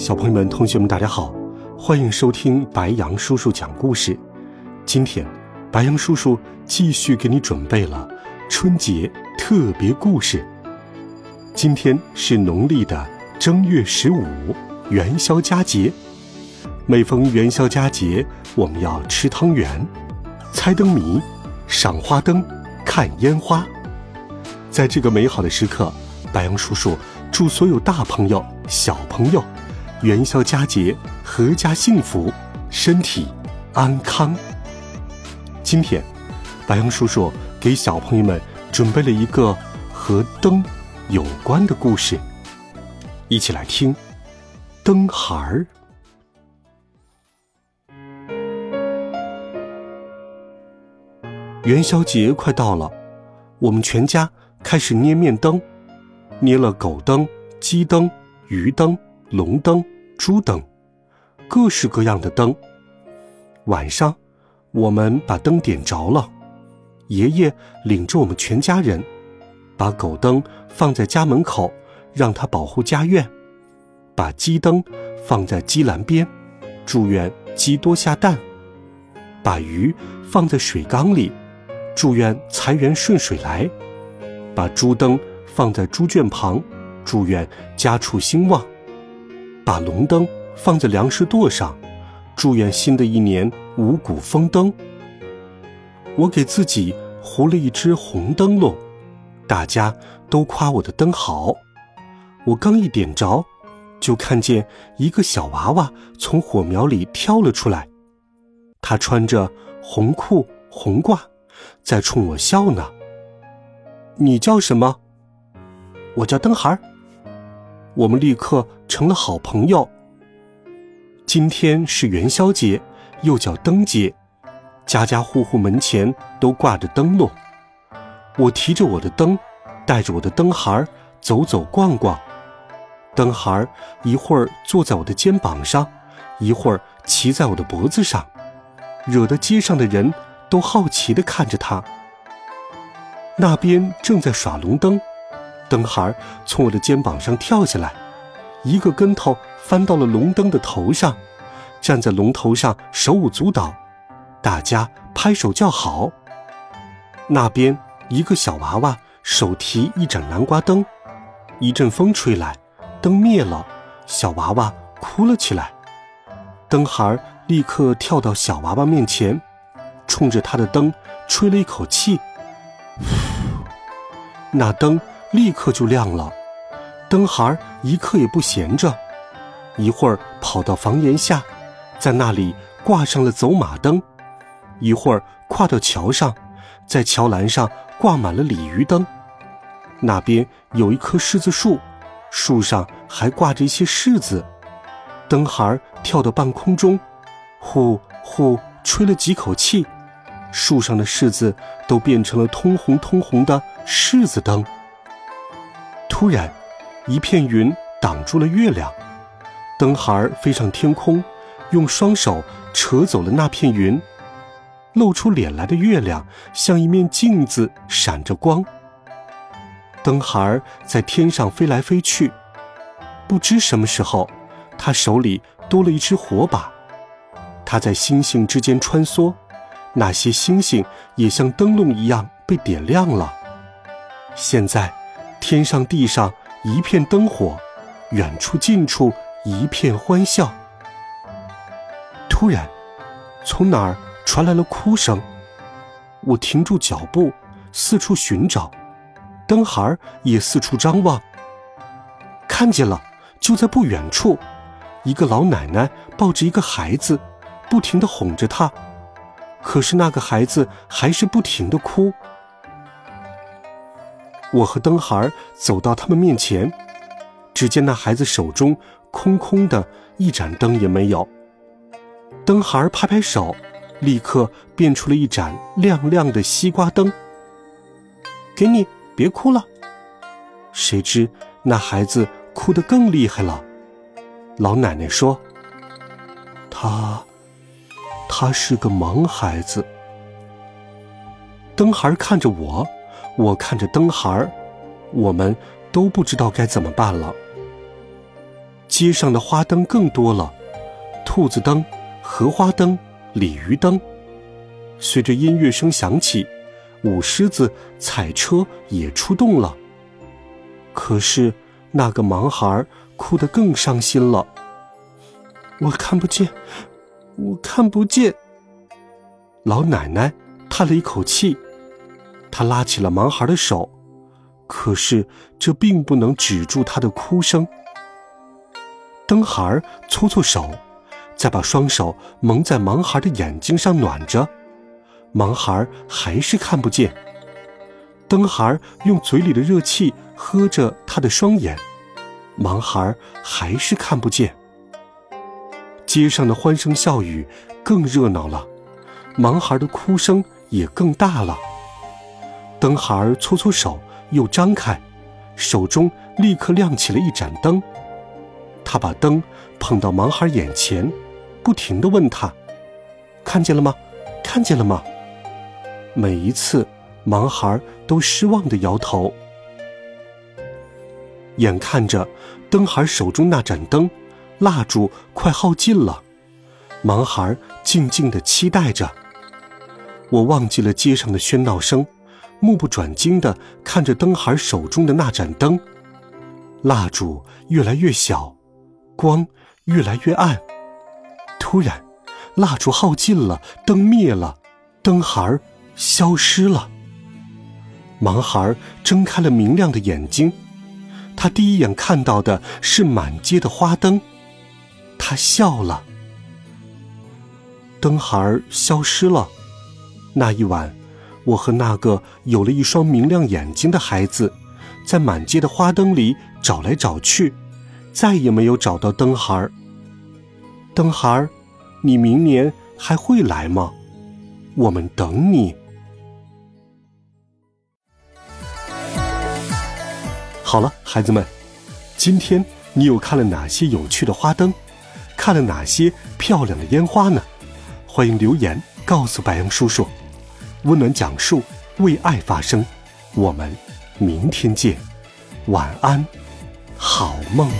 小朋友们、同学们，大家好，欢迎收听白羊叔叔讲故事。今天，白羊叔叔继续给你准备了春节特别故事。今天是农历的正月十五，元宵佳节。每逢元宵佳节，我们要吃汤圆、猜灯谜、赏花灯、看烟花。在这个美好的时刻，白羊叔叔祝所有大朋友、小朋友。元宵佳节，阖家幸福，身体安康。今天，白羊叔叔给小朋友们准备了一个和灯有关的故事，一起来听《灯孩儿》。元宵节快到了，我们全家开始捏面灯，捏了狗灯、鸡灯、鱼灯。龙灯、猪灯，各式各样的灯。晚上，我们把灯点着了。爷爷领着我们全家人，把狗灯放在家门口，让它保护家院；把鸡灯放在鸡栏边，祝愿鸡多下蛋；把鱼放在水缸里，祝愿财源顺水来；把猪灯放在猪圈旁，祝愿家畜兴旺。把龙灯放在粮食垛上，祝愿新的一年五谷丰登。我给自己糊了一只红灯笼，大家都夸我的灯好。我刚一点着，就看见一个小娃娃从火苗里跳了出来，他穿着红裤红褂，在冲我笑呢。你叫什么？我叫灯孩儿。我们立刻成了好朋友。今天是元宵节，又叫灯节，家家户户门前都挂着灯笼。我提着我的灯，带着我的灯孩儿走走逛逛。灯孩儿一会儿坐在我的肩膀上，一会儿骑在我的脖子上，惹得街上的人都好奇地看着他。那边正在耍龙灯。灯孩从我的肩膀上跳下来，一个跟头翻到了龙灯的头上，站在龙头上手舞足蹈，大家拍手叫好。那边一个小娃娃手提一盏南瓜灯，一阵风吹来，灯灭了，小娃娃哭了起来。灯孩立刻跳到小娃娃面前，冲着他的灯吹了一口气，那灯。立刻就亮了，灯孩一刻也不闲着，一会儿跑到房檐下，在那里挂上了走马灯；一会儿跨到桥上，在桥栏上挂满了鲤鱼灯。那边有一棵柿子树，树上还挂着一些柿子。灯孩跳到半空中，呼呼吹了几口气，树上的柿子都变成了通红通红的柿子灯。突然，一片云挡住了月亮，灯孩飞上天空，用双手扯走了那片云，露出脸来的月亮像一面镜子，闪着光。灯孩在天上飞来飞去，不知什么时候，他手里多了一只火把，他在星星之间穿梭，那些星星也像灯笼一样被点亮了。现在。天上地上一片灯火，远处近处一片欢笑。突然，从哪儿传来了哭声？我停住脚步，四处寻找，灯孩儿也四处张望。看见了，就在不远处，一个老奶奶抱着一个孩子，不停地哄着他，可是那个孩子还是不停地哭。我和灯孩走到他们面前，只见那孩子手中空空的一盏灯也没有。灯孩拍拍手，立刻变出了一盏亮亮的西瓜灯。给你，别哭了。谁知那孩子哭得更厉害了。老奶奶说：“他，他是个盲孩子。”灯孩看着我，我看着灯孩，我们都不知道该怎么办了。街上的花灯更多了，兔子灯、荷花灯、鲤鱼灯。随着音乐声响起，舞狮子、彩车也出动了。可是那个盲孩哭得更伤心了。我看不见，我看不见。老奶奶叹了一口气。他拉起了盲孩的手，可是这并不能止住他的哭声。灯孩搓搓手，再把双手蒙在盲孩的眼睛上暖着，盲孩还是看不见。灯孩用嘴里的热气喝着他的双眼，盲孩还是看不见。街上的欢声笑语更热闹了，盲孩的哭声也更大了。灯孩儿搓搓手，又张开，手中立刻亮起了一盏灯。他把灯捧到盲孩眼前，不停地问他：“看见了吗？看见了吗？”每一次，盲孩都失望地摇头。眼看着灯孩手中那盏灯，蜡烛快耗尽了，盲孩静静地期待着。我忘记了街上的喧闹声。目不转睛地看着灯孩手中的那盏灯，蜡烛越来越小，光越来越暗。突然，蜡烛耗尽了，灯灭了，灯孩消失了。盲孩睁开了明亮的眼睛，他第一眼看到的是满街的花灯，他笑了。灯孩消失了，那一晚。我和那个有了一双明亮眼睛的孩子，在满街的花灯里找来找去，再也没有找到灯孩儿。灯孩儿，你明年还会来吗？我们等你。好了，孩子们，今天你又看了哪些有趣的花灯？看了哪些漂亮的烟花呢？欢迎留言告诉白杨叔叔。温暖讲述，为爱发声。我们明天见，晚安，好梦。